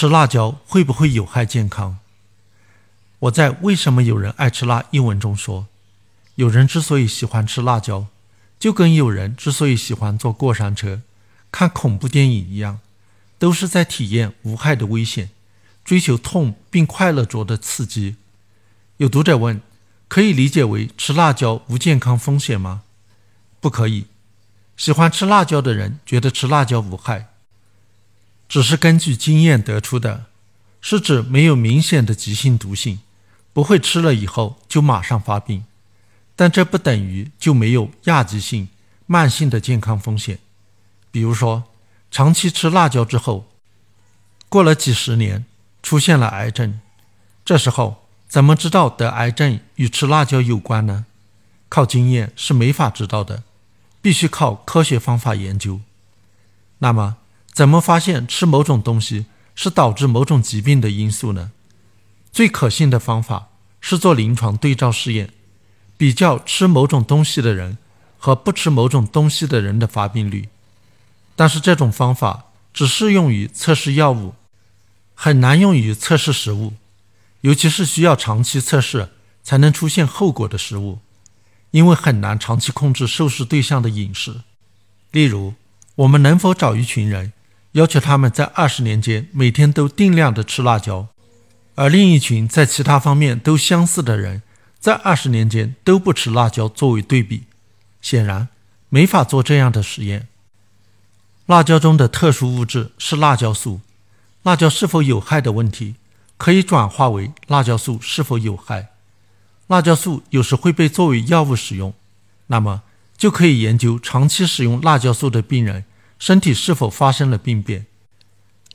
吃辣椒会不会有害健康？我在《为什么有人爱吃辣》一文中说，有人之所以喜欢吃辣椒，就跟有人之所以喜欢坐过山车、看恐怖电影一样，都是在体验无害的危险，追求痛并快乐着的刺激。有读者问：可以理解为吃辣椒无健康风险吗？不可以。喜欢吃辣椒的人觉得吃辣椒无害，只是根据经验得出的，是指没有明显的急性毒性。不会吃了以后就马上发病，但这不等于就没有亚急性、慢性的健康风险。比如说，长期吃辣椒之后，过了几十年出现了癌症，这时候怎么知道得癌症与吃辣椒有关呢？靠经验是没法知道的，必须靠科学方法研究。那么，怎么发现吃某种东西是导致某种疾病的因素呢？最可信的方法是做临床对照试验，比较吃某种东西的人和不吃某种东西的人的发病率。但是这种方法只适用于测试药物，很难用于测试食物，尤其是需要长期测试才能出现后果的食物，因为很难长期控制受试对象的饮食。例如，我们能否找一群人，要求他们在二十年间每天都定量的吃辣椒？而另一群在其他方面都相似的人，在二十年间都不吃辣椒作为对比，显然没法做这样的实验。辣椒中的特殊物质是辣椒素，辣椒是否有害的问题可以转化为辣椒素是否有害。辣椒素有时会被作为药物使用，那么就可以研究长期使用辣椒素的病人身体是否发生了病变。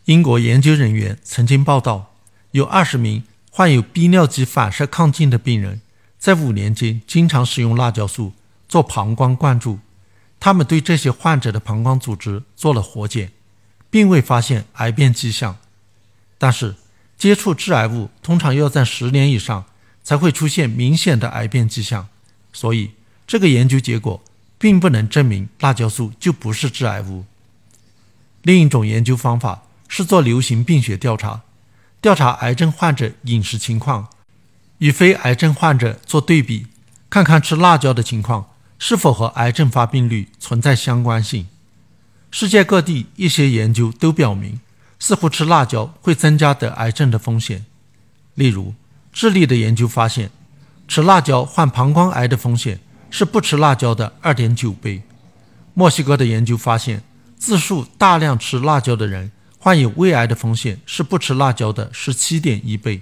英国研究人员曾经报道。有二十名患有 B 尿及反射亢进的病人，在五年间经常使用辣椒素做膀胱灌注。他们对这些患者的膀胱组织做了活检，并未发现癌变迹象。但是，接触致癌物通常要在十年以上才会出现明显的癌变迹象，所以这个研究结果并不能证明辣椒素就不是致癌物。另一种研究方法是做流行病学调查。调查癌症患者饮食情况，与非癌症患者做对比，看看吃辣椒的情况是否和癌症发病率存在相关性。世界各地一些研究都表明，似乎吃辣椒会增加得癌症的风险。例如，智利的研究发现，吃辣椒患膀胱癌的风险是不吃辣椒的二点九倍。墨西哥的研究发现，自述大量吃辣椒的人。患有胃癌的风险是不吃辣椒的十七点一倍。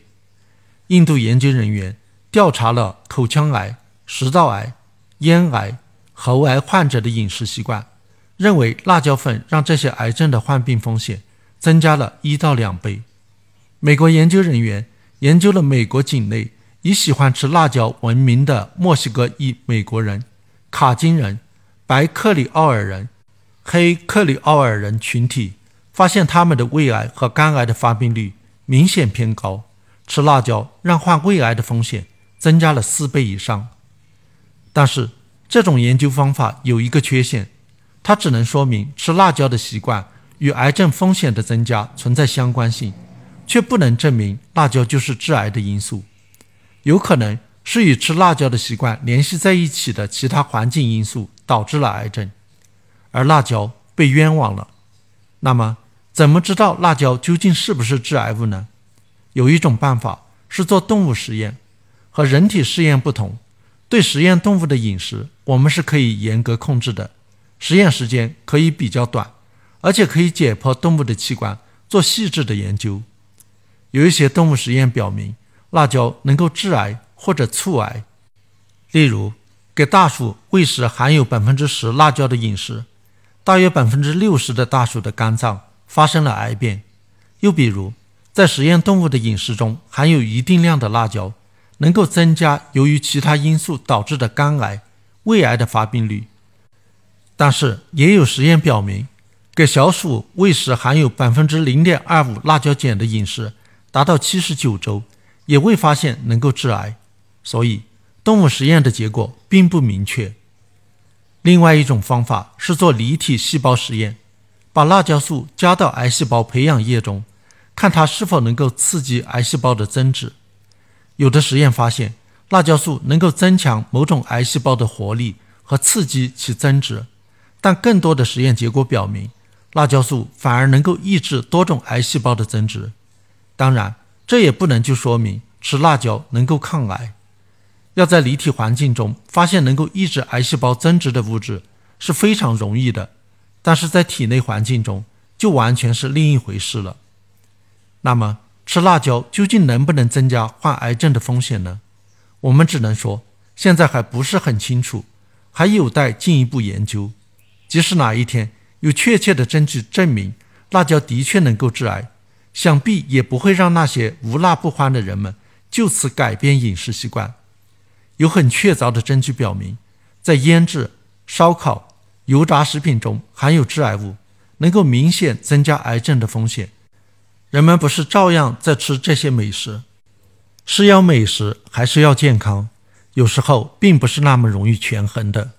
印度研究人员调查了口腔癌、食道癌、咽癌、喉癌患者的饮食习惯，认为辣椒粉让这些癌症的患病风险增加了一到两倍。美国研究人员研究了美国境内以喜欢吃辣椒闻名的墨西哥裔美国人、卡金人、白克里奥尔人、黑克里奥尔人群体。发现他们的胃癌和肝癌的发病率明显偏高，吃辣椒让患胃癌的风险增加了四倍以上。但是，这种研究方法有一个缺陷，它只能说明吃辣椒的习惯与癌症风险的增加存在相关性，却不能证明辣椒就是致癌的因素。有可能是与吃辣椒的习惯联系在一起的其他环境因素导致了癌症，而辣椒被冤枉了。那么，怎么知道辣椒究竟是不是致癌物呢？有一种办法是做动物实验，和人体试验不同。对实验动物的饮食，我们是可以严格控制的，实验时间可以比较短，而且可以解剖动物的器官做细致的研究。有一些动物实验表明，辣椒能够致癌或者促癌。例如，给大鼠喂食含有百分之十辣椒的饮食。大约百分之六十的大鼠的肝脏发生了癌变。又比如，在实验动物的饮食中含有一定量的辣椒，能够增加由于其他因素导致的肝癌、胃癌的发病率。但是，也有实验表明，给小鼠喂食含有百分之零点二五辣椒碱的饮食，达到七十九周，也未发现能够致癌。所以，动物实验的结果并不明确。另外一种方法是做离体细胞实验，把辣椒素加到癌细胞培养液中，看它是否能够刺激癌细胞的增殖。有的实验发现，辣椒素能够增强某种癌细胞的活力和刺激其增殖，但更多的实验结果表明，辣椒素反而能够抑制多种癌细胞的增殖。当然，这也不能就说明吃辣椒能够抗癌。要在离体环境中发现能够抑制癌细胞增殖的物质是非常容易的，但是在体内环境中就完全是另一回事了。那么，吃辣椒究竟能不能增加患癌症的风险呢？我们只能说，现在还不是很清楚，还有待进一步研究。即使哪一天有确切的证据证明辣椒的确能够致癌，想必也不会让那些无辣不欢的人们就此改变饮食习惯。有很确凿的证据表明，在腌制、烧烤、油炸食品中含有致癌物，能够明显增加癌症的风险。人们不是照样在吃这些美食？是要美食还是要健康？有时候并不是那么容易权衡的。